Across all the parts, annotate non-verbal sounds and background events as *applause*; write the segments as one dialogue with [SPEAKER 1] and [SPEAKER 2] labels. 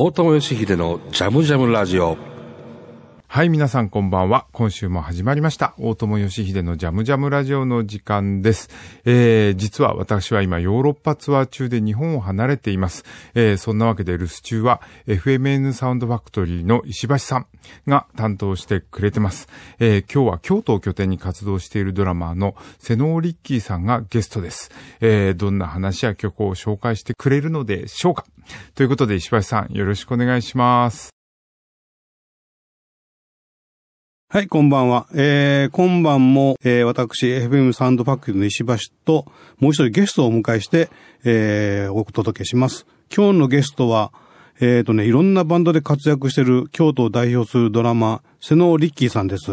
[SPEAKER 1] 大友義秀のジャムジャムラジオ。
[SPEAKER 2] はい、皆さんこんばんは。今週も始まりました。大友義秀のジャムジャムラジオの時間です。えー、実は私は今ヨーロッパツアー中で日本を離れています。えー、そんなわけで留守中は FMN サウンドファクトリーの石橋さんが担当してくれてます。えー、今日は京都を拠点に活動しているドラマーの瀬能リッキーさんがゲストです。えー、どんな話や曲を紹介してくれるのでしょうかということで石橋さんよろしくお願いします。
[SPEAKER 3] はい、こんばんは。えー、今晩も、えー、私、FM サウンドファクの石橋と、もう一人ゲストをお迎えして、えー、お届けします。今日のゲストは、えーとね、いろんなバンドで活躍している京都を代表するドラマー、瀬能リッキーさんです。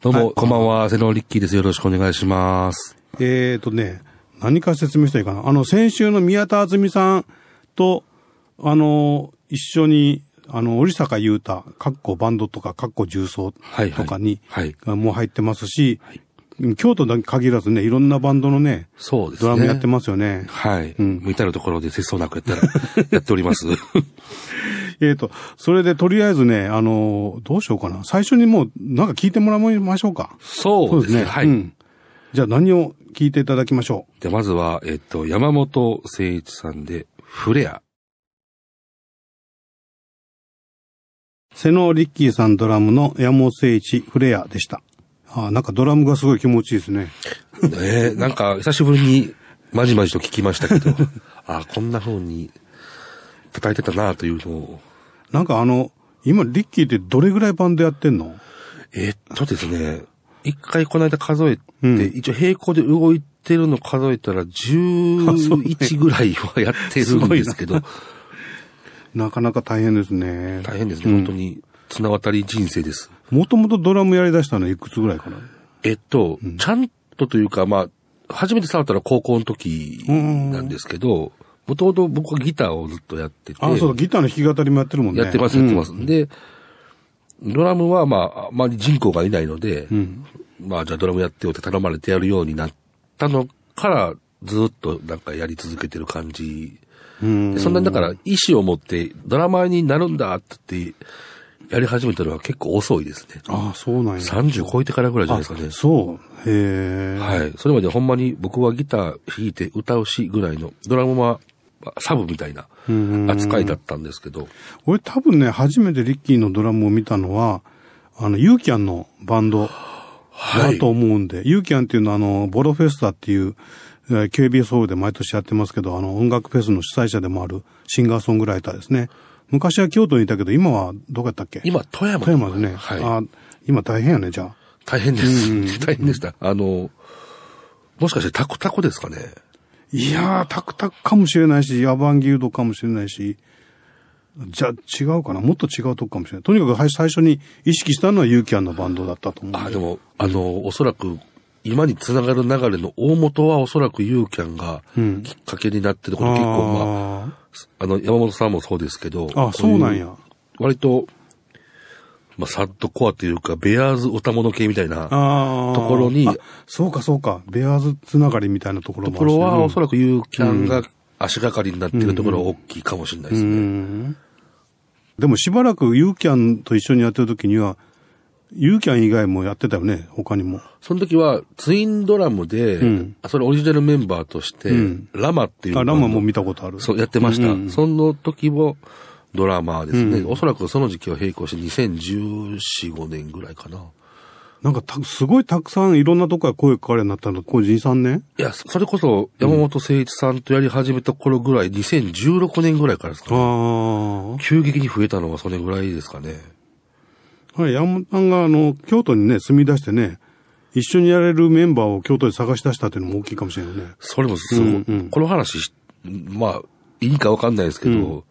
[SPEAKER 1] どうも、
[SPEAKER 3] はい
[SPEAKER 1] こんばんは、瀬能リッキーです。よろしくお願いします。
[SPEAKER 3] えーとね、何か説明したらいいかな。あの、先週の宮田敦美さんと、あの、一緒に、あの、折坂優太、かっこバンドとか、かっこ重奏
[SPEAKER 1] はいはい
[SPEAKER 3] とかに、
[SPEAKER 1] はい
[SPEAKER 3] もう入ってますし、京都だけ限らずね、いろんなバンドのね、
[SPEAKER 1] そうですね。
[SPEAKER 3] ドラムやってますよね。
[SPEAKER 1] はい。
[SPEAKER 3] うん
[SPEAKER 1] 至るところで節操なくやったら、*laughs* やっております。*laughs*
[SPEAKER 3] えーと、それでとりあえずね、あの、どうしようかな。最初にもう、なんか聞いてもらいましょうか。
[SPEAKER 1] そうですね。はい。
[SPEAKER 3] うん。じゃあ何を聞いていただきましょ
[SPEAKER 1] で、まずは、えっと、山本誠一さんで、フレア。
[SPEAKER 3] 瀬能リッキーさんドラムの山本誠一フレアでした。あーなんかドラムがすごい気持ちいいですね。
[SPEAKER 1] ねえ、なんか、久しぶりに、まじまじと聞きましたけど、*laughs* あこんな風に、叩いてたなというのを、
[SPEAKER 3] なんかあの、今リッキーってどれぐらいバンドやってんの？
[SPEAKER 1] えっとですね、一回この間数えて、
[SPEAKER 3] うん
[SPEAKER 1] 一応並行で動いてるの数えたら、11ぐらいはやってるんですけど、*laughs*
[SPEAKER 3] なかなか大変ですね。
[SPEAKER 1] 大変ですね、本当に。綱渡り人生です。
[SPEAKER 3] もともとドラムやり出したのはいくつぐらいかな？
[SPEAKER 1] えっと、ちゃんとというか、まあ、初めて触ったのは高校の時なんですけど、もともと僕はギターをずっとやってて、
[SPEAKER 3] あ、そうだ、ギターの弾き語りもやってるもんね。
[SPEAKER 1] やってます、やってます。で、ドラムはまあ、あまり人口がいないので、
[SPEAKER 3] ん
[SPEAKER 1] まあ、じゃあドラムやってよって頼まれてやるようになったのから、ずっとなんかやり続けてる感じ。そんなにだから、意思を持って、ドラマーになるんだって言って、やり始めたのは結構遅いですね。
[SPEAKER 3] ああ、そうなんや。
[SPEAKER 1] 30超えてからぐらいじゃないですかね。
[SPEAKER 3] そう。へえ。
[SPEAKER 1] はい。それまでほんまに僕はギター弾いて歌うしぐらいの、ドラムはサブみたいな扱いだったんですけど、
[SPEAKER 3] 俺多分ね、初めてリッキーのドラムを見たのは、あの、ユーキャンのバンドだと思うんで、ユーキャンっていうのはあの、ボロフェスタっていう、えー KBS ホールで毎年やってますけど、あの、音楽フェスの主催者でもあるシンガーソングライターですね。昔は京都にいたけど、今はどこやったっけ？
[SPEAKER 1] 今、富山
[SPEAKER 3] 富山ですね。
[SPEAKER 1] はい。
[SPEAKER 3] あ今大変やね、じゃあ。
[SPEAKER 1] 大変です。*laughs* 大変でした。あの、もしかしてタコタコですかね？
[SPEAKER 3] いやー、タクタクかもしれないし、アバンギルドかもしれないし、じゃあ違うかな？もっと違うとこかもしれない。とにかくはい最初に意識したのはユーキャンのバンドだったと思うん
[SPEAKER 1] あ、でも、あの、おそらく、今につながる流れの大元はおそらくユーキャンが
[SPEAKER 3] うん
[SPEAKER 1] きっかけになってること結構、まあ、あの、山本さんもそうですけど、
[SPEAKER 3] ああ、そうなんや。
[SPEAKER 1] 割と、まあ、サッドコアというか、ベアーズ歌物系みたいな。ところに
[SPEAKER 3] あそうかそうか。ベアーズつながりみたいなところ
[SPEAKER 1] ところは、おそ
[SPEAKER 3] ら
[SPEAKER 1] らくユーキャンが足がかりになってるところは大きいかもしれないです
[SPEAKER 3] う
[SPEAKER 1] ね。
[SPEAKER 3] ん。でもしばらくユーキャンと一緒にやってる時には、ユーキャン以外もやってたよね、他にも。
[SPEAKER 1] その時は、ツインドラムで、
[SPEAKER 3] うん
[SPEAKER 1] それオリジナルメンバーとして、
[SPEAKER 3] うん
[SPEAKER 1] ラマっていう
[SPEAKER 3] あ、ラマも見たことある。
[SPEAKER 1] そう、やってました。
[SPEAKER 3] うん
[SPEAKER 1] その時も、ドラマーですね。
[SPEAKER 3] うん
[SPEAKER 1] おそらくその時期は並行して2014、5年ぐらいかな。
[SPEAKER 3] なんかた、すごいたくさんいろんなとこから声かかるようになったの、こう2、3年
[SPEAKER 1] いや、それこそ山本誠一さんとやり始めた頃ぐらい、2016年ぐらいからですかね。
[SPEAKER 3] あ
[SPEAKER 1] 急激に増えたのはそれぐらいですかね。
[SPEAKER 3] あ。はい、山本さんがあの、京都にね、住み出してね、一緒にやれるメンバーを京都で探し出したっていうのも大きいかもしれないね。
[SPEAKER 1] それもすごい、
[SPEAKER 3] うんうん
[SPEAKER 1] この話し、まあ、いいかわかんないですけど、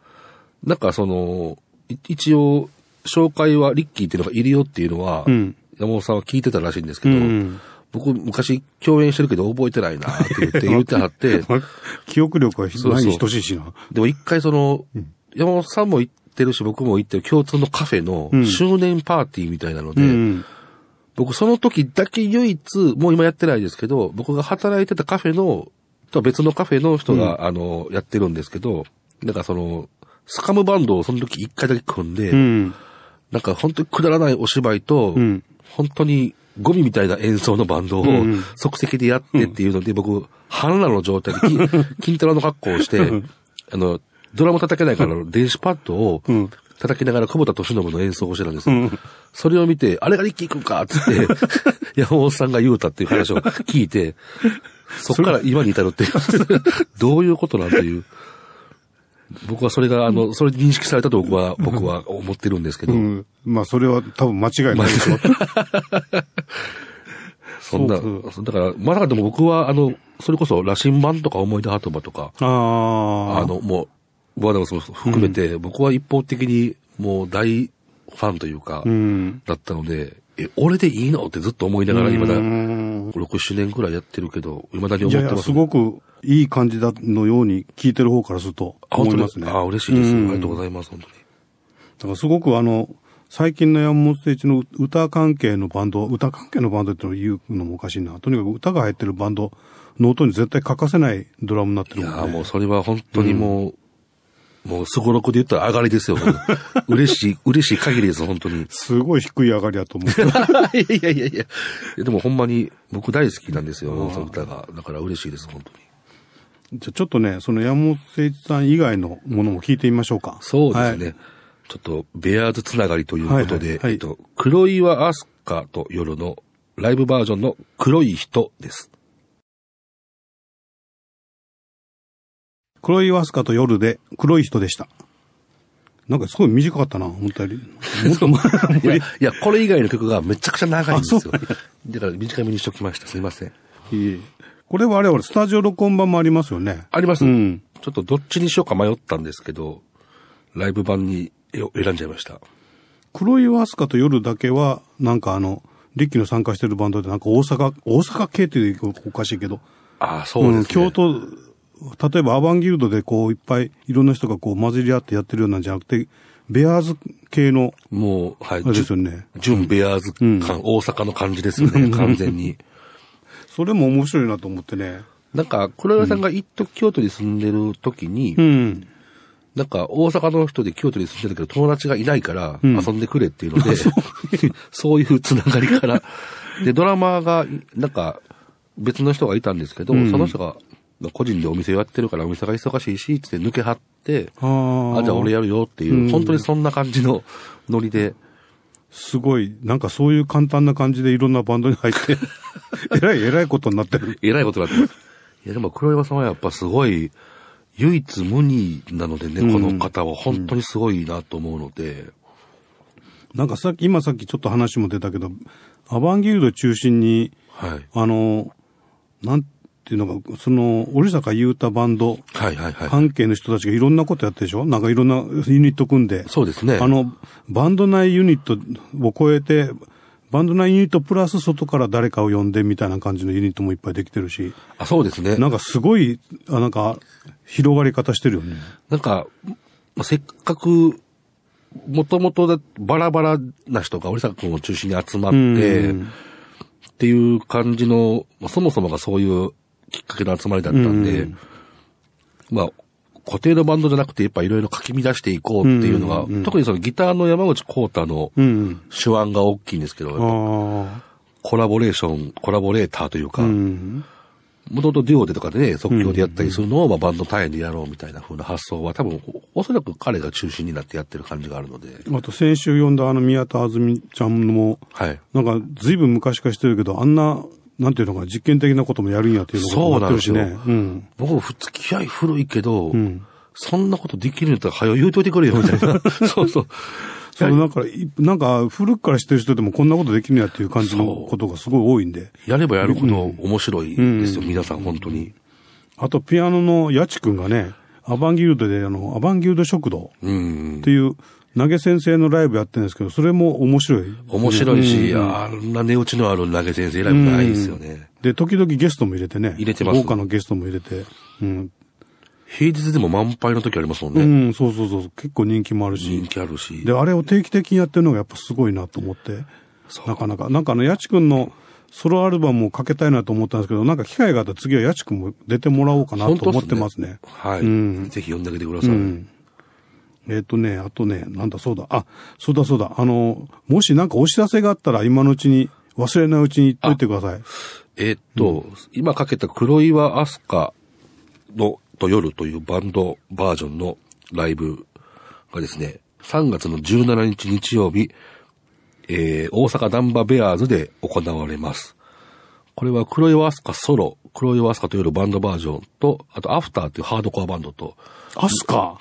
[SPEAKER 1] なんかその、い一応、紹介はリッキーっていうのがいるよっていうのは、
[SPEAKER 3] うん
[SPEAKER 1] 山本さんは聞いてたらしいんですけど、
[SPEAKER 3] うん
[SPEAKER 1] 僕昔共演してるけど覚えてないなって言って言ってはって、*laughs*
[SPEAKER 3] 記憶力は
[SPEAKER 1] そうそう
[SPEAKER 3] 何に等しいしな。
[SPEAKER 1] でも一回その、山本さんも行ってるし僕も行ってる共通のカフェの
[SPEAKER 3] うん。
[SPEAKER 1] 周年パーティーみたいなので、
[SPEAKER 3] うん。
[SPEAKER 1] 僕その時だけ唯一、もう今やってないですけど、僕が働いてたカフェの、とは別のカフェの人が、あの、やってるんですけど、なんかその、スカムバンドをその時一回だけ組んで、
[SPEAKER 3] うん。
[SPEAKER 1] なんか本当にくだらないお芝居と、
[SPEAKER 3] うん。
[SPEAKER 1] 本当にゴミみたいな演奏のバンドを即席でやってっていうので、僕、半裸の状態でき *laughs* 金太郎の格好をして、あの、ドラム叩けないから電子パッドを
[SPEAKER 3] ん
[SPEAKER 1] 叩きながら久保田敏信の演奏をしてたんですよ。それを見て、あれがリッキーくんかっつって、*laughs* 山本さんが言うたっていう話を聞いて、そっから今に至るっていう、*laughs* どういうことなんていう。僕はそれが、あの、それで認識されたと僕は、僕は思ってるんですけど、
[SPEAKER 3] うん。まあ、それは多分間違いないでしょ。*laughs*
[SPEAKER 1] そんな、
[SPEAKER 3] そう
[SPEAKER 1] だから、まさかでも僕は、あの、それこそ、羅針盤とか思い出鳩場とか、
[SPEAKER 3] ああ。
[SPEAKER 1] あの、もう、ワーダも含めて、僕は一方的に、もう大ファンというか、
[SPEAKER 3] うん。
[SPEAKER 1] だったので、え、俺でいいのってずっと思いながら、今だ、
[SPEAKER 3] うん
[SPEAKER 1] 6、7年くらいやってるけど、未だに
[SPEAKER 3] いやいや、
[SPEAKER 1] 思ってます。
[SPEAKER 3] すごくいい感じだのように聞いてる方からすると思いますね。
[SPEAKER 1] あ、嬉しいです。あ
[SPEAKER 3] うん
[SPEAKER 1] りがとうございます、本当に。
[SPEAKER 3] だからすごくあの、最近の山本誠一の歌関係のバンド、歌関係のバンドってのを言うのもおかしいな。とにかく歌が入ってるバンドの音に絶対欠かせないドラムになってるもんね。
[SPEAKER 1] もうそれは本当にもう、もうすごろくで言ったら上がりですよ。*laughs* 嬉しい、嬉しい限りです、本当に。
[SPEAKER 3] すごい低い上がりだと思う。
[SPEAKER 1] い *laughs* やいやいやいや。でもほんまに僕大好きなんですよ、その歌が。だから嬉しいです、本当に。
[SPEAKER 3] じゃあちょっとね、その山本誠一さん以外のものも聞いてみましょうか。
[SPEAKER 1] そうですね。
[SPEAKER 3] はい
[SPEAKER 1] ちょっと、ベアーズつながりということで、
[SPEAKER 3] はいはいはい
[SPEAKER 1] えっと、黒岩アスカと夜のライブバージョンの黒い人です。
[SPEAKER 3] 黒いワスカと夜で黒い人でした。なんかすごい短かったな、思ったより。もっとも *laughs*
[SPEAKER 1] いや、いや、これ以外の曲がめちゃくちゃ長いんですよ。だから短めにしときました。すいません。
[SPEAKER 3] いいこれはあれはスタジオ録音版もありますよね。
[SPEAKER 1] あります、
[SPEAKER 3] うん。
[SPEAKER 1] ちょっとどっちにしようか迷ったんですけど、ライブ版によ選んじゃいました。
[SPEAKER 3] 黒いワスカと夜だけは、なんかあの、リッキーの参加してるバンドでなんか大阪、大阪系っていうおかしいけど、
[SPEAKER 1] ああ、そうですね。
[SPEAKER 3] ん京都、例えばアバンギルドでこういっぱいいろんな人がこう混じり合ってやってるようなんじゃなくて、ベアーズ系の、
[SPEAKER 1] もう、はい。
[SPEAKER 3] ですよね。
[SPEAKER 1] 純ベアーズ感、大阪の感じですよね、完全に。*laughs*
[SPEAKER 3] それも面白いなと思ってね。
[SPEAKER 1] なんか、黒岩さんが一時京都に住んでる時に、
[SPEAKER 3] うん。
[SPEAKER 1] なんか大阪の人で京都に住んでるけど友達がいないから遊んでくれっていうので、*laughs* *laughs* そういうつながりから。で、ドラマーが、なんか別の人がいたんですけど、その人が個人でお店をやってるからお店が忙しいし、つって抜け張って、
[SPEAKER 3] あ
[SPEAKER 1] あ、じゃあ俺やるよっていう、本当にそんな感じのノリで、
[SPEAKER 3] すごい、なんかそういう簡単な感じでいろんなバンドに入って、*laughs* えらい、えらいことになってる。
[SPEAKER 1] えらいことになってます。いや、でも黒岩さんはやっぱすごい、唯一無二なのでね、この方は。本当にすごいなと思うので、
[SPEAKER 3] なんかさっき、今さっきちょっと話も出たけど、アバンギルド中心に、
[SPEAKER 1] はい。
[SPEAKER 3] あの、なんていうのか、その、織坂優太バンド
[SPEAKER 1] はいはいはい。
[SPEAKER 3] 関係の人たちがいろんなことやってるでしょ？なんかいろんなユニット組んで。
[SPEAKER 1] そうですね。
[SPEAKER 3] あの、バンド内ユニットを超えて、バンド内ユニットプラス外から誰かを呼んでみたいな感じのユニットもいっぱいできてるし、
[SPEAKER 1] あ、そうですね。
[SPEAKER 3] なんかすごい、あなんか、広がり方してるよね。
[SPEAKER 1] なんか、まあせっかく、もともとだバラバラな人が織坂君を中心に集まって、
[SPEAKER 3] うん
[SPEAKER 1] っていう感じの、まあそもそもがそういうきっかけの集まりだったんで、まあ、固定のバンドじゃなくて、やっぱいろいろ書き乱していこうっていうのが、特にそのギターの山口幸太の
[SPEAKER 3] うん。
[SPEAKER 1] 手腕が大きいんですけど、コラボレーション、コラボレーターというか。もともとデュオでとかでね、即興でやったりするのを、まあ、バンド単位でやろうみたいな風な発想は多分、おおそらく彼が中心になってやってる感じがあるので、
[SPEAKER 3] あと先週読んだあの宮田あずみちゃんも、
[SPEAKER 1] はい。
[SPEAKER 3] なんか随分昔からしてるけど、あんな、なんていうのか、実験的なこともやるんやっていうの
[SPEAKER 1] そう
[SPEAKER 3] がやってるしね。
[SPEAKER 1] なん
[SPEAKER 3] うん。
[SPEAKER 1] 僕も付き合い古いけど、
[SPEAKER 3] ん
[SPEAKER 1] そんなことできるんだったら早よ言うといてくれよ、みたいな。*laughs* そうそう。
[SPEAKER 3] そう、なんか、いなんか、古くから知ってる人でもこんなことできるんやっていう感じのことがすごい多いんで。
[SPEAKER 1] やればやるほど面白いですよ、皆さん、本当に。
[SPEAKER 3] あと、ピアノのヤチ君がね、アバンギルドで、あの、アバンギルド食堂
[SPEAKER 1] うん
[SPEAKER 3] っ。ていう、投げ先生のライブやってるんですけど、それも面白い。
[SPEAKER 1] 面白いし、
[SPEAKER 3] うん
[SPEAKER 1] あんな値打ちのある投げ先生選びないですよね。
[SPEAKER 3] で、時々ゲストも入れてね。
[SPEAKER 1] 入れてます
[SPEAKER 3] 豪華なゲストも入れて。うん。
[SPEAKER 1] 平日でも満杯の時ありますもん
[SPEAKER 3] う
[SPEAKER 1] ね。
[SPEAKER 3] ん、そうそうそう。結構人気もあるし。
[SPEAKER 1] 人気あるし。
[SPEAKER 3] で、あれを定期的にやってるのがやっぱすごいなと思って。なかなか。なんかあの、ヤチ君のソロアルバムをかけたいなと思ったんですけど、なんか機会があったら次はヤチ君も出てもらおうかなと思ってますね。
[SPEAKER 1] はい、
[SPEAKER 3] うん
[SPEAKER 1] ぜひ読んであげてください。
[SPEAKER 3] うん。えっ、とね、あとね、なんだそうだ、あ、そうだそうだ、あの、もしなんかお知らせがあったら今のうちに、忘れないうちに言っといてください。
[SPEAKER 1] えーっと、今かけた黒岩アスカのと夜というバンドバージョンのライブがですね、3月の17日日曜日、えー、大阪ダンバベアーズで行われます。これは黒岩アスカソロ、黒岩アスカと夜バンドバージョンと、あとアフターというハードコアバンドと、
[SPEAKER 3] アスカ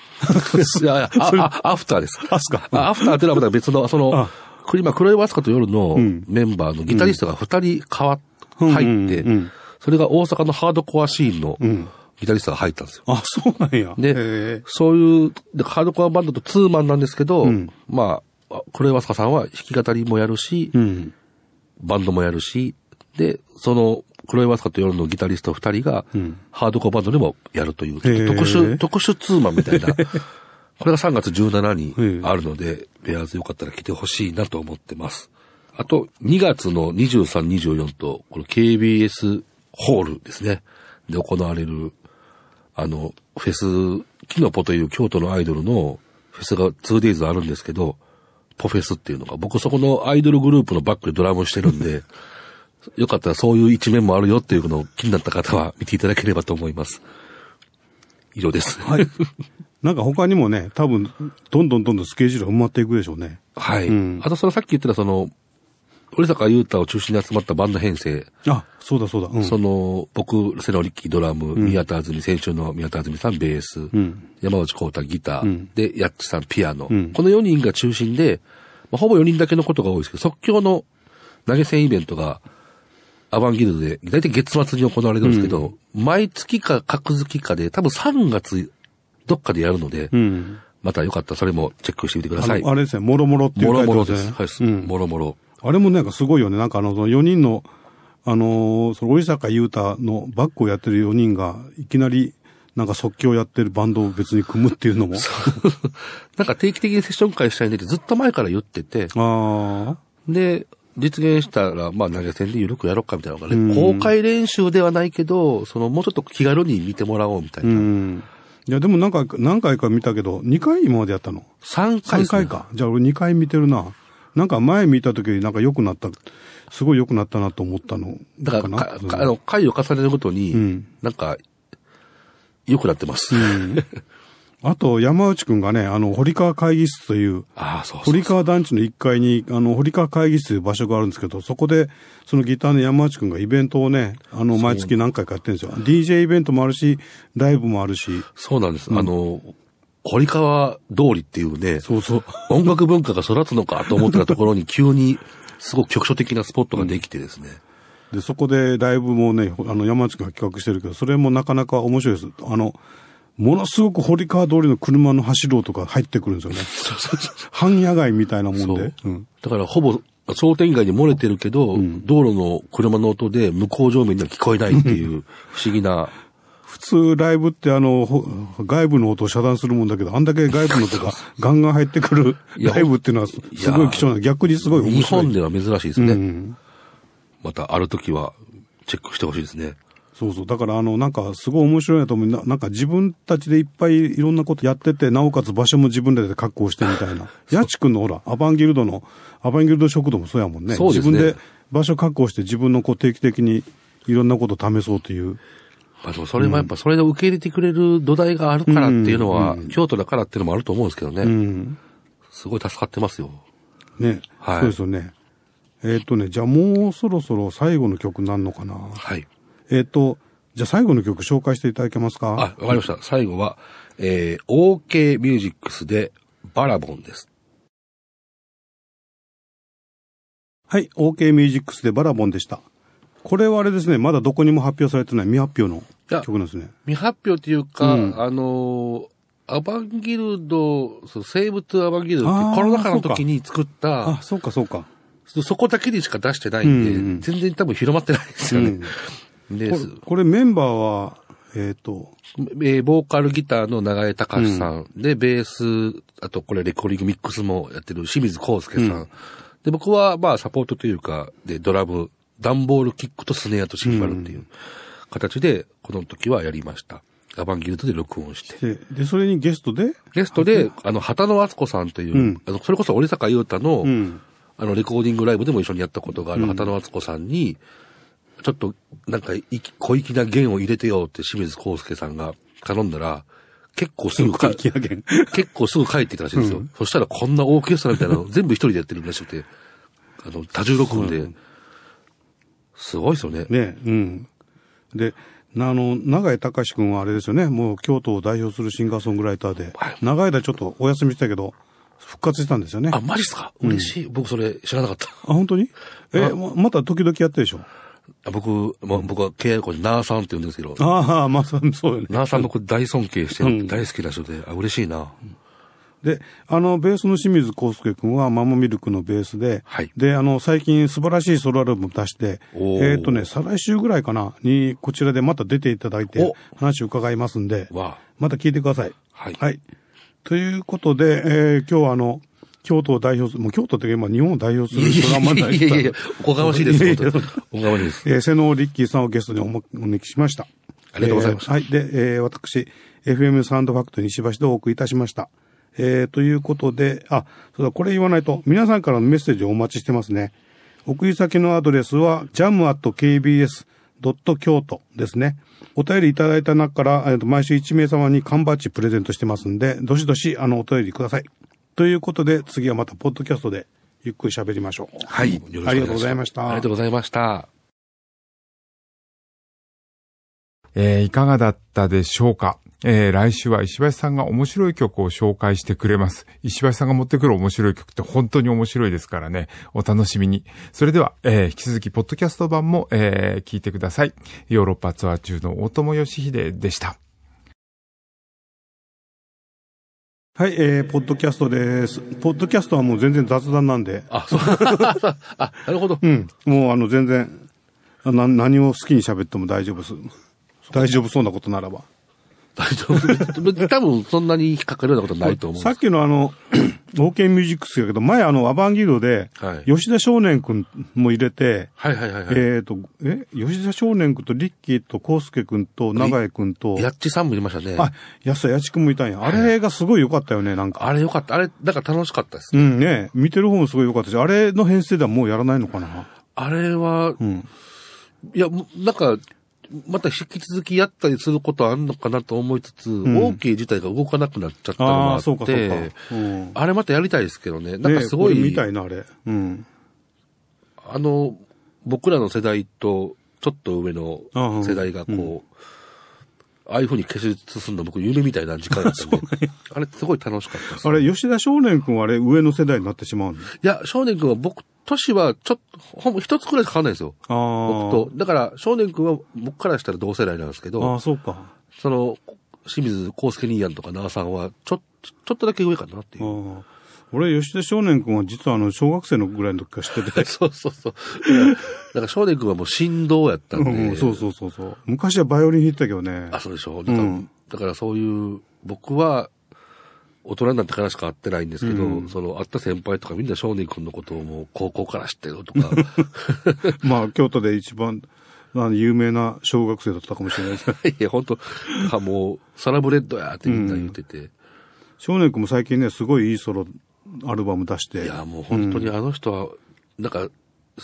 [SPEAKER 1] いやいや、ああアフターです。
[SPEAKER 3] アスカ
[SPEAKER 1] あアフターっていうのはまた別の、その今、黒岩アスカと夜の
[SPEAKER 3] ん。
[SPEAKER 1] メンバーのギタリストが二人変わっ、
[SPEAKER 3] うん
[SPEAKER 1] 入って
[SPEAKER 3] うんうん、
[SPEAKER 1] それが大阪のハードコアシーンの
[SPEAKER 3] ん。
[SPEAKER 1] ギタリストが入ったんですよ。
[SPEAKER 3] あ、そうなんや。
[SPEAKER 1] で
[SPEAKER 3] へ、
[SPEAKER 1] そういう、でハードコアバンドとツーマンなんですけど、
[SPEAKER 3] ん。
[SPEAKER 1] まあ、黒岩アスカさんは弾き語りもやるし。バンドもやるし、で、その、黒岩アスカと夜のギタリスト二人が、ハードコアバンドでもやるという、ちょっと特殊、特殊ツーマンみたいな、*laughs* これが3月17にあるので、ベアーズよかったら来てほしいなと思ってます。あと、2月の23、24と、この KBS ホールですね。で行われる、あの、フェス、キノポという京都のアイドルのフェスが 2days あるんですけど、ポフェスっていうのが、僕そこのアイドルグループのバックでドラムしてるんで、*laughs* よかったらそういう一面もあるよっていうのを気になった方は見ていただければと思います。以上です。
[SPEAKER 3] はい。なんか他にもね、多分、どんどんどんどんスケジュールが埋まっていくでしょうね。
[SPEAKER 1] はい。
[SPEAKER 3] うん
[SPEAKER 1] あとそのさっき言ってたその、折坂優太を中心に集まったバンド編成、
[SPEAKER 3] あ、そうだそうだ。うん。
[SPEAKER 1] その、僕、瀬野力ドラム、宮田あずみ、先週の宮田あずみさんベース、
[SPEAKER 3] ん
[SPEAKER 1] 山内光太ギター、
[SPEAKER 3] ん
[SPEAKER 1] で、やっちさんピアノ、
[SPEAKER 3] ん
[SPEAKER 1] この4人が中心で、まあ、ほぼ4人だけのことが多いですけど、即興の投げ銭イベントが、アバンギルドで、だいたい月末に行われるんですけど、毎月か格付きかで、多分3月、どっかでやるので、
[SPEAKER 3] うん。
[SPEAKER 1] またよかったらそれもチェックしてみてくだ
[SPEAKER 3] あ
[SPEAKER 1] さい。
[SPEAKER 3] のあれですね、もろもろっていう
[SPEAKER 1] もろ
[SPEAKER 3] タイト
[SPEAKER 1] もろです。
[SPEAKER 3] ルですね。
[SPEAKER 1] はい、
[SPEAKER 3] うん
[SPEAKER 1] もろもろ。
[SPEAKER 3] あれもなんかすごいよね。なんかあの、その4人の、あのーその、折坂優太のバックをやってる4人が、いきなり、なんか即興やってるバンドを別に組むっていうのも。*laughs*
[SPEAKER 1] なんか定期的にセッション会したいねってずっと前から言ってて、
[SPEAKER 3] ああ。
[SPEAKER 1] で、実現したら、まあ投げ銭で緩くやろうかみたいなのがね、公開練習ではないけど、そのもうちょっと気軽に見てもらおうみたいうな。
[SPEAKER 3] ん。いや、でもなんか、何回か見たけど、2回今までやったの
[SPEAKER 1] ？3回
[SPEAKER 3] 3
[SPEAKER 1] ね
[SPEAKER 3] 回か。じゃあ俺2回見てるな。なんか前見た時になんか良くなった、すごい良くなったなと思ったの
[SPEAKER 1] だから、
[SPEAKER 3] かな。
[SPEAKER 1] かかあの、回を重ねるごとに、
[SPEAKER 3] ん
[SPEAKER 1] なんか、良くなってます。*laughs*
[SPEAKER 3] あと、山内くんがね、あの、堀川会議室という、
[SPEAKER 1] ああ、そう
[SPEAKER 3] 堀川団地の1階に、あの、堀川会議室という場所があるんですけど、そこで、そのギターの山内くんがイベントをね、あの、毎月何回かやってるんですよ。DJ イベントもあるし、ライブもあるし、
[SPEAKER 1] そうなんです。あの、堀川通りっていうね、
[SPEAKER 3] そうそう。
[SPEAKER 1] 音楽文化が育つのかと思ってたところに急に、すごく局所的なスポットができてですね。
[SPEAKER 3] で、そこでライブもね、あの、山内くんが企画してるけど、それもなかなか面白いです。あの、ものすごく堀川通りの車の走ろうとか入ってくるんですよね。*laughs* 半野外みたいなもん
[SPEAKER 1] そう
[SPEAKER 3] で。うん。
[SPEAKER 1] だからほぼ商店街に漏れてるけど、道路の車の音で向こう上面には聞こえないっていう不思議な、
[SPEAKER 3] 普通ライブってあの、ほ外部の音を遮断するもんだけど、あんだけ外部の音がガンガン入ってくるライブっていうのはすすごい貴重な、逆にすごい面
[SPEAKER 1] 日
[SPEAKER 3] 白い。
[SPEAKER 1] 本では珍しいですね。
[SPEAKER 3] うん。
[SPEAKER 1] またある時はチェックしてほしいですね。
[SPEAKER 3] そうそう。だからあの、なんかすごい面白いなと思う。ななんか自分たちでいっぱいいろんなことやってて、なおかつ場所も自分らで確保してみたいな。ヤチ君のほら、アバンギルドの、アバンギルド食堂もそうやもんね。
[SPEAKER 1] そうですね
[SPEAKER 3] 自分で場所確保して自分のこう定期的にいろんなこと試そうという。
[SPEAKER 1] まあでもそれもやっぱそれで受け入れてくれる土台があるからっていうのは、京都だからっていうのもあると思うんですけどね。
[SPEAKER 3] うん。
[SPEAKER 1] すごい助かってますよ。
[SPEAKER 3] ね。
[SPEAKER 1] はい
[SPEAKER 3] そうですよね。えっ、とね、じゃあもうそろそろ最後の曲になるのかな。
[SPEAKER 1] はい。
[SPEAKER 3] えっ、と、じゃあ最後の曲紹介していただけますか？
[SPEAKER 1] あ、わかりました。最後は、えー、OK ミュージックスでバラボンです。
[SPEAKER 3] はい、OK ミュージックスでバラボンでした。これはあれですね、まだどこにも発表されてない未発表の
[SPEAKER 1] や
[SPEAKER 3] 曲なんですね。
[SPEAKER 1] 未発表っていうか、
[SPEAKER 3] うん
[SPEAKER 1] あのーアバンギルド、そうセーブトゥアバンギルドってコロナ禍の時に作った
[SPEAKER 3] あ、、そうかそうか。
[SPEAKER 1] そこだけにしか出してないんで、
[SPEAKER 3] うんうん
[SPEAKER 1] 全然多分広まってないんですよね。で
[SPEAKER 3] これこれメンバーは、えっ、と、
[SPEAKER 1] えーボーカルギターの長江隆さん、で、ベース、あとこれレコーディングミックスもやってる清水康介さん。で、僕はまあサポートというか、で、ドラム、ダンボールキックとスネアとシンバルっていう形で、この時はやりました。アバンギルドで録音して。
[SPEAKER 3] で、で、それにゲストで、
[SPEAKER 1] ゲストで、あの、畑野敦子さんという、
[SPEAKER 3] うん。
[SPEAKER 1] あの、それこそ折坂優太の、
[SPEAKER 3] うん。
[SPEAKER 1] あの、レコーディングライブでも一緒にやったことがある
[SPEAKER 3] うん。
[SPEAKER 1] 畑野敦子さんに、ちょっと、なんか、い小粋な弦を入れてよって清水康介さんが頼んだら、結構すぐ。結構すぐ帰ってきたらしいんですよ。そしたらこんなオーケストラみたいなの全部一人でやってるらしくて、あの、多重録音で、すごいですよね。
[SPEAKER 3] ね、うん。で、なあの、長井隆君はあれですよね、もう京都を代表するシンガーソングライターで、
[SPEAKER 1] はい
[SPEAKER 3] 長い間ちょっとお休みしたけど、復活したんですよね。
[SPEAKER 1] あ、マジっすか？嬉しい。僕それ知らなかった。
[SPEAKER 3] あ、本当に？え、
[SPEAKER 1] あ
[SPEAKER 3] ままた時々やってるでしょ？
[SPEAKER 1] あ僕、まあ、僕は契約でナーさんって言うんですけど、
[SPEAKER 3] ああ、まあ、そうそうよね。
[SPEAKER 1] ナーさんの僕大尊敬して
[SPEAKER 3] うん
[SPEAKER 1] 大好きな人で、あ、嬉しいな。
[SPEAKER 3] で、あの、ベースの清水康介君はママミルクのベースで、
[SPEAKER 1] はい
[SPEAKER 3] で、あの、最近素晴らしいソロアルバム出して、えっ、とね、再来週ぐらいかな、に、こちらでまた出ていただいて
[SPEAKER 1] お、
[SPEAKER 3] 話を伺いますんで、
[SPEAKER 1] わ
[SPEAKER 3] また聞いてください。
[SPEAKER 1] はい
[SPEAKER 3] はい。ということで、えー今日はあの、京都を代表する、もう京都って今日本を代表するドラマにな
[SPEAKER 1] やいやいやいや、おこがましいです。おこがましいです。
[SPEAKER 3] えー、瀬能リッキーさんをゲストにおもお招きしました。
[SPEAKER 1] ありがとうございました
[SPEAKER 3] えーはい。で、えー私、FM サウンドファクトリー西橋でお送りいたしました。えーということで、あ、そうだ、これ言わないと、皆さんからのメッセージをお待ちしてますね。送り先のアドレスは、jam.kbs. 京都ですね。お便りいただいた中から、えーと毎週1名様に缶バッジプレゼントしてますんで、どしどし、あの、お便りください。ということで、次はまた、ポッドキャストで、ゆっくり喋りましょう。
[SPEAKER 1] はい。よろしくお願
[SPEAKER 3] ありがとうございました
[SPEAKER 1] ありがとうございました。
[SPEAKER 2] えーいかがだったでしょうか？えー来週は石橋さんが面白い曲を紹介してくれます。石橋さんが持ってくる面白い曲って本当に面白いですからね。お楽しみに。それでは、えー引き続き、ポッドキャスト版も、えー聞いてください。ヨーロッパツアー中の大友義秀でした。
[SPEAKER 3] はい、えー、ポッドキャストです。ポッドキャストはもう全然雑談なんで、
[SPEAKER 1] あ、そう。あ、なるほど。
[SPEAKER 3] うん、もうあの全然、あな何を好きに喋っても大丈夫です。大丈夫そうなことならば。
[SPEAKER 1] 多分そんなに引っかかるようなことはないと思うん
[SPEAKER 3] さっ。きのあの、*clears throat* OK ミュージックスやけど、前あの、アバンギルドで、
[SPEAKER 1] はい
[SPEAKER 3] 吉田少年くんも入れて、
[SPEAKER 1] はいはいはいはい。
[SPEAKER 3] えっ、と、え吉田少年くんとリッキーとコウスケくんと長井くんと、
[SPEAKER 1] やっちさんもいましたね。
[SPEAKER 3] あ、安田やちくんもいたんや。あれがすごい良かったよね、なんか。
[SPEAKER 1] あれよかった。あれ、だから楽しかったです。
[SPEAKER 3] うんね、見てる方もすごい良かったし、あれの編成ではもうやらないのかな。
[SPEAKER 1] あれは、
[SPEAKER 3] うん。
[SPEAKER 1] いや、なんか、また引き続きやったりすることあるのかなと思いつつ、
[SPEAKER 3] ん
[SPEAKER 1] OK 自体が動かなくなっちゃったのも
[SPEAKER 3] ああ、
[SPEAKER 1] あっ
[SPEAKER 3] そうかそうん。
[SPEAKER 1] あれまたやりたいですけどね。なんか
[SPEAKER 3] ね
[SPEAKER 1] すごい、
[SPEAKER 3] これみたいな、あれ。うん。
[SPEAKER 1] あの、僕らの世代と、ちょっと上の世代がこう、ああいう風に結実するの僕夢みたいな時間だったんで、*laughs* あれすごい楽しかったです。
[SPEAKER 3] あれ、吉田少年くんはあれ、上の世代になってしまうの？
[SPEAKER 1] いや、少年くんは僕、年はちょっと、ほんま一つくらいしか変わんないんですよ。僕と。だから、少年くんは僕からしたら同世代なんですけ
[SPEAKER 3] あ
[SPEAKER 1] ど、
[SPEAKER 3] あ、そうか。
[SPEAKER 1] その、清水康介兄やんとかなあさんは、ちょ、ちょっとだけ上かなっていう。
[SPEAKER 3] 俺、吉田少年くんは実はあの、小学生のぐらいの時から知ってて。*laughs*
[SPEAKER 1] そうそうそう。だから少年くんはもう振動やったんで。
[SPEAKER 3] うん、そうそうそうそう。昔はバイオリン弾いてたけどね。
[SPEAKER 1] あ、そうでしょ。だから、
[SPEAKER 3] うん
[SPEAKER 1] だからそういう、僕は、大人になってからしか会ってないんですけど、
[SPEAKER 3] うん。
[SPEAKER 1] その、会った先輩とかみんな少年くんのことをもう高校から知ってるとか、*laughs*
[SPEAKER 3] まあ、京都で一番、あの、有名な小学生だったかもしれないです。*laughs*
[SPEAKER 1] いや、本当あもう、サラブレッドやってみんな言ってて、
[SPEAKER 3] 少年くんも最近ね、すごいいいソロアルバム出して。
[SPEAKER 1] いや、もう本当にあの人は、なんか、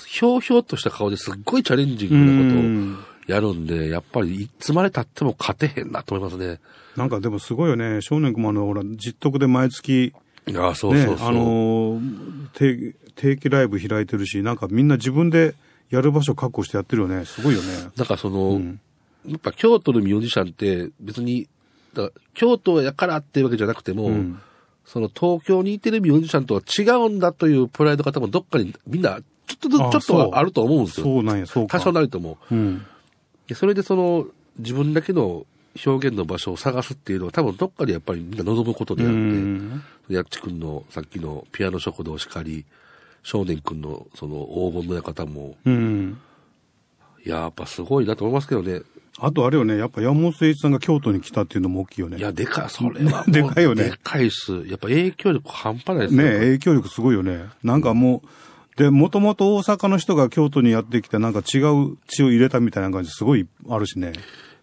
[SPEAKER 1] ひょうひょうとした顔ですっごいチャレンジングなことをやるんで、やっぱりいつまで経っても勝てへんなと思いますね。
[SPEAKER 3] なんかでもすごいよね。少年くんもあの、ほら、実徳で毎月、
[SPEAKER 1] いや、そうそうそう。
[SPEAKER 3] ね、あのー定、定期ライブ開いてるし、なんかみんな自分でやる場所確保してやってるよね。すごいよね。
[SPEAKER 1] なんかその、
[SPEAKER 3] ん
[SPEAKER 1] やっぱ京都のミュージシャンって別に、だ京都やからっていうわけじゃなくても、
[SPEAKER 3] うん
[SPEAKER 1] その東京にいてるミュージシャンとは違うんだというプライドが多分どっかにみんなちょっとずつ
[SPEAKER 3] あ
[SPEAKER 1] ちょっとはあると思うんですよ。
[SPEAKER 3] そうなんや、そうか。
[SPEAKER 1] 多少なりとも。
[SPEAKER 3] うん。
[SPEAKER 1] でそれでその自分だけの表現の場所を探すっていうのは多分どっかでやっぱりみんな望むことであ
[SPEAKER 3] う
[SPEAKER 1] って、
[SPEAKER 3] ん。
[SPEAKER 1] やっちくんのさっきのピアノ食堂しかり、少年くんのその黄金の館も、
[SPEAKER 3] うん。
[SPEAKER 1] いややっぱすごいなと思いますけどね。
[SPEAKER 3] あとあれよね、やっぱ山本誠一さんが京都に来たっていうのも大きいよね。
[SPEAKER 1] いや、でかい、それは。*laughs*
[SPEAKER 3] でかいよね
[SPEAKER 1] でかいっす。やっぱ影響力半端ないです
[SPEAKER 3] ね影響力すごいよね。なんかもう、で、もともと大阪の人が京都にやってきて、なんか違う血を入れたみたいな感じすごいあるしね。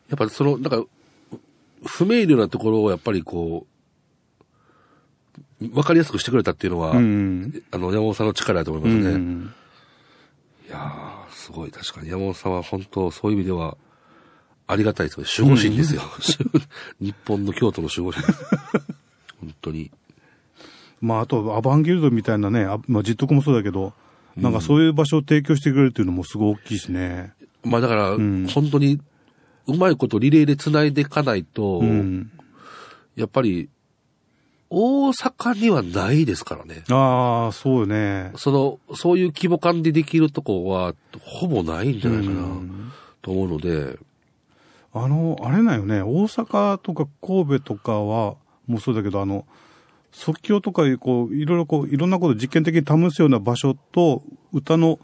[SPEAKER 1] やっぱその、なんか、不明瞭なところをやっぱりこう、わかりやすくしてくれたっていうのは、
[SPEAKER 3] うん。
[SPEAKER 1] あの、山本さんの力だと思いますね。
[SPEAKER 3] うん。
[SPEAKER 1] いやー、すごい、確かに。山本さんは本当、そういう意味では、ありがたいです。守護神ですよ。*laughs* 日本の京都の守護神です。本当に。
[SPEAKER 3] まあ、あと、アバンギルドみたいなね、あまあ、実徳もそうだけど、なんかそういう場所を提供してくれるっていうのもすごい大きいしね。
[SPEAKER 1] まあだから、
[SPEAKER 3] ん
[SPEAKER 1] 本当に、うまいことリレーで繋いでいかないと、
[SPEAKER 3] うん。
[SPEAKER 1] やっぱり、大阪にはないですからね。
[SPEAKER 3] ああ、そうよね。
[SPEAKER 1] その、そういう規模感でできるとこは、ほぼないんじゃないかな、
[SPEAKER 3] うん
[SPEAKER 1] と思うので、
[SPEAKER 3] あの、あれなんよね、大阪とか神戸とかは、もうそうだけど、あの、即興とかいう、こう、いろいろこう、いろんなことを実験的に試すような場所と、歌の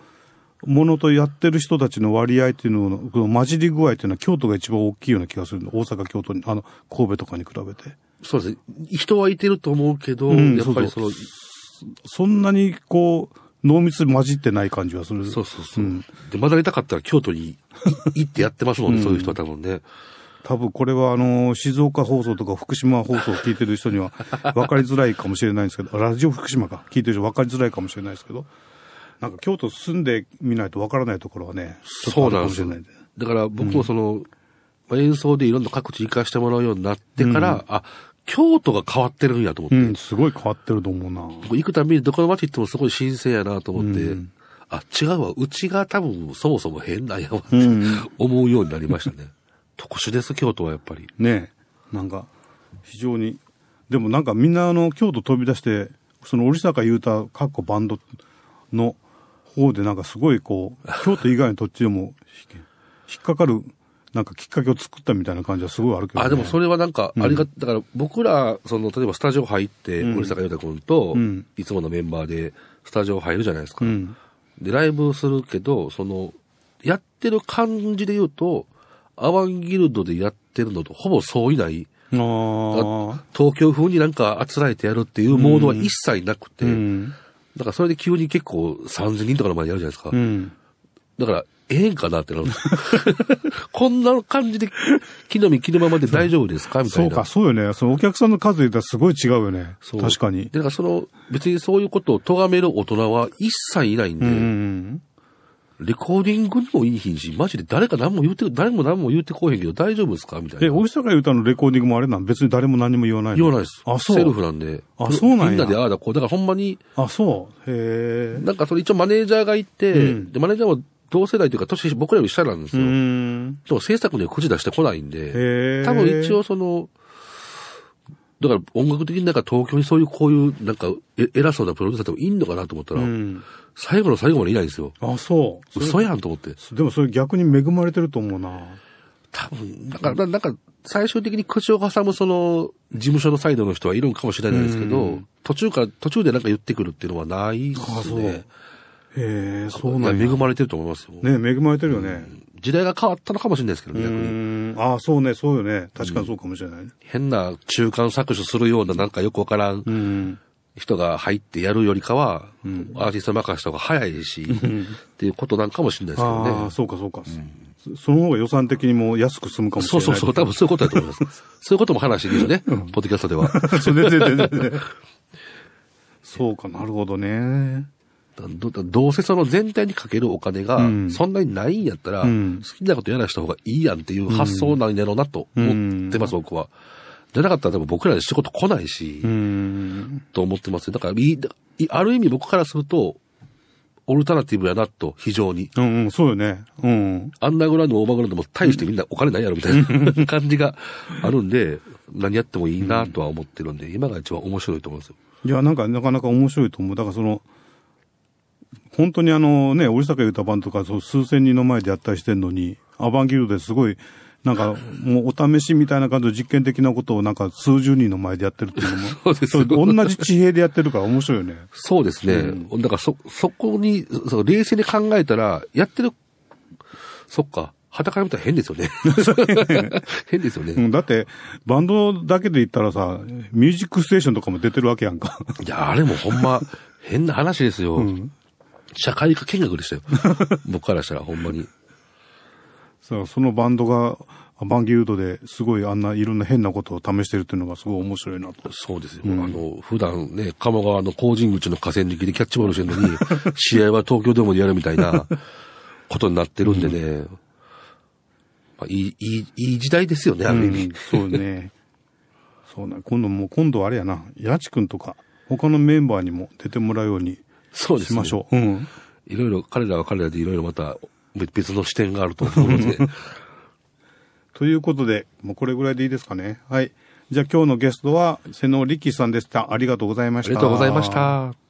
[SPEAKER 3] ものとやってる人たちの割合っていうのの、この混じり具合っていうのは京都が一番大きいような気がするの。大阪、京都に、あの、神戸とかに比べて。
[SPEAKER 1] そうですね。人はいてると思うけど、
[SPEAKER 3] うん
[SPEAKER 1] やっぱりその、
[SPEAKER 3] そんなに、こう、濃密に混じってない感じはする。
[SPEAKER 1] そうそうそう。
[SPEAKER 3] ん
[SPEAKER 1] で、学びたかったら京都にい *laughs* 行ってやってますもんね、そういう人は多分ね。
[SPEAKER 3] 多分これはあの、静岡放送とか福島放送を聞いてる人には *laughs* 分かりづらいかもしれないんですけど、ラジオ福島か、聞いてる人分かりづらいかもしれないですけど、なんか京都住んでみないと分からないところはね、
[SPEAKER 1] そうなんですよ。だから僕もその、まあ演奏でいろんな各地行かしてもらうようになってから、あ、京都が変わってるんやと思って、
[SPEAKER 3] うん、すごい変わってると思うな。
[SPEAKER 1] 僕行くたびにどこの街行ってもすごい新鮮やなと思って、
[SPEAKER 3] うん。
[SPEAKER 1] あ、違うわ、うちが多分そもそも変なんやわって、
[SPEAKER 3] うん。*laughs*
[SPEAKER 1] 思うようになりましたね。特殊です、京都はやっぱり。
[SPEAKER 3] ねえ、なんか、非常に、でもなんかみんなあの、京都飛び出して、その折坂優太、かっこバンドの方でなんかすごいこう、京都以外の土地でも引引っかかる、なんかきっかけを作ったみたいな感じはすごいあるけど、ね。
[SPEAKER 1] あ、でもそれはなんか、ありが、だから僕ら、その、例えばスタジオ入って、
[SPEAKER 3] うん
[SPEAKER 1] 森坂優太君と
[SPEAKER 3] うん、
[SPEAKER 1] いつものメンバーで、スタジオ入るじゃないですか。
[SPEAKER 3] うん。
[SPEAKER 1] で、ライブするけど、その、やってる感じで言うと、アバンギルドでやってるのとほぼ相違ない、
[SPEAKER 3] ああ。
[SPEAKER 1] 東京風になんかあつらえてやるっていうモードは一切なくて、
[SPEAKER 3] うん。
[SPEAKER 1] だからそれで急に結構3000人とかの前でやるじゃないですか。
[SPEAKER 3] うん。
[SPEAKER 1] だから、ええんかなってなる *laughs* こんな感じで、木の実木のままで大丈夫ですか？みたいうな。
[SPEAKER 3] そか、そうよね。そのお客さんの数で言ったらすごい違うよね。
[SPEAKER 1] そう
[SPEAKER 3] 確かに。
[SPEAKER 1] だからその、別にそういうことを咎める大人は一切いないんで、
[SPEAKER 3] うん。
[SPEAKER 1] レコーディングにもいいひんし、マジで誰か何も言うて、誰も何も言うてこうへんけど大丈夫ですか？みたいな。
[SPEAKER 3] え、大阪歌のレコーディングもあれなん？別に誰も何も言わないの？
[SPEAKER 1] 言わないです。
[SPEAKER 3] あ、そう。
[SPEAKER 1] セルフなんで。
[SPEAKER 3] あそうなんや
[SPEAKER 1] みんなでああだこう。だからほんまに、
[SPEAKER 3] あ、そう。へえ。
[SPEAKER 1] なんかそれ一応マネージャーがいて、
[SPEAKER 3] うん
[SPEAKER 1] で、マネージャーも同世代というか年僕らより下なんです
[SPEAKER 3] う
[SPEAKER 1] よ。
[SPEAKER 3] ん。
[SPEAKER 1] でも制作には口出してこないんで。多分一応その、だから音楽的になんか東京にそういうこういうなんかえ偉そうなプロデューサーでもいいのかなと思ったら、
[SPEAKER 3] うん。
[SPEAKER 1] 最後の最後までいないんですよ。
[SPEAKER 3] あ、そう。
[SPEAKER 1] 嘘やんと思って。
[SPEAKER 3] でもそれ逆に恵まれてると思うな。
[SPEAKER 1] 多分、だから、なんか、最終的に口を挟むその、事務所のサイドの人はいるんかもしれないですけど、
[SPEAKER 3] うん
[SPEAKER 1] 途中から、途中でなんか言ってくるっていうのはないで
[SPEAKER 3] あ、そう。
[SPEAKER 1] すね
[SPEAKER 3] へ。え、そうなんや。
[SPEAKER 1] いや恵まれてると思いますよ。
[SPEAKER 3] ね恵まれてるよね。
[SPEAKER 1] 時代が変わったのかもしれないですけど
[SPEAKER 3] う
[SPEAKER 1] ね、逆に。
[SPEAKER 3] ん。あ、そうね、そうよね。確かにそうかもしれないね。
[SPEAKER 1] 変な中間搾取するようななんかよくわからん
[SPEAKER 3] うん。
[SPEAKER 1] 人が入ってやるよりかは、アーティスト任せた方が早いし、っていうことなんかもしれないですけど
[SPEAKER 3] ああ、
[SPEAKER 1] ね。
[SPEAKER 3] そうかそうか。そその方が予算的にも安く済むかもしれない。
[SPEAKER 1] そうそうそう、多分そういうことだと思います。*laughs* そういうことも話していいですよね、ポッドキャストでは。*laughs*
[SPEAKER 3] そう。全然全然。そうか、なるほどね。
[SPEAKER 1] どどうせその全体にかけるお金が
[SPEAKER 3] うん
[SPEAKER 1] そんなにないんやったら、
[SPEAKER 3] うん
[SPEAKER 1] 好きなことやらした方がいいやんっていう発想なんやろうなと思ってます、僕は。じゃなかったら多分僕らで仕事来ないし、
[SPEAKER 3] うん。
[SPEAKER 1] と思ってますよだからある意味僕からすると、オルタナティブやなと、非常に。
[SPEAKER 3] うん、うん、そうよね。うん。
[SPEAKER 1] アンダーグラウンドもオーバーグラウンドも大してみんなお金ないやろみたいな *laughs* 感じがあるんで、何やってもいいなとは思ってるんで、今が一番面白いと思うんですよ。
[SPEAKER 3] いや、なんか、なかなか面白いと思う。だからその、本当にあのね、折坂歌版とか、数千人の前でやったりしてんのに、アバンギルドですごい、なんか、もうお試しみたいな感じの実験的なことをなんか数十人の前でやってるっていうのも、*laughs*
[SPEAKER 1] そうです
[SPEAKER 3] れ同じ地平でやってるから面白いよね。
[SPEAKER 1] そうですね。だからそ、そこに、そう冷静に考えたら、やってる、そっか、旗から見たら変ですよね。*laughs* 変ですよね。
[SPEAKER 3] うん、だって、バンドだけで言ったらさ、ミュージックステーションとかも出てるわけやんか。
[SPEAKER 1] いや、あれもほんま、*laughs* 変な話ですよ。社会科見学でしたよ。僕からしたらほんまに。
[SPEAKER 3] そのバンドが、バンギーウッドですごいあんないろんな変なことを試してるっていうのがすごい面白いなと。
[SPEAKER 1] そうですよ。あの、普段ね、鴨川の工人口の河川敷でキャッチボールしてるのに、*laughs* 試合は東京ドームでやるみたいなことになってるんでね、まあ、いい、いい、いい時代ですよね、ある意味。
[SPEAKER 3] うん、そうね。そうね。今度もう、今度あれやな、やちくんとか、他のメンバーにも出てもらうようにしましょう。うん。
[SPEAKER 1] いろいろ、彼らは彼らでいろいろまた別の視点があると思うので、*laughs*
[SPEAKER 3] ということで、もうこれぐらいでいいですかね。はい。じゃあ今日のゲストは、瀬野力さんでした。ありがとうございました。
[SPEAKER 1] ありがとうございました。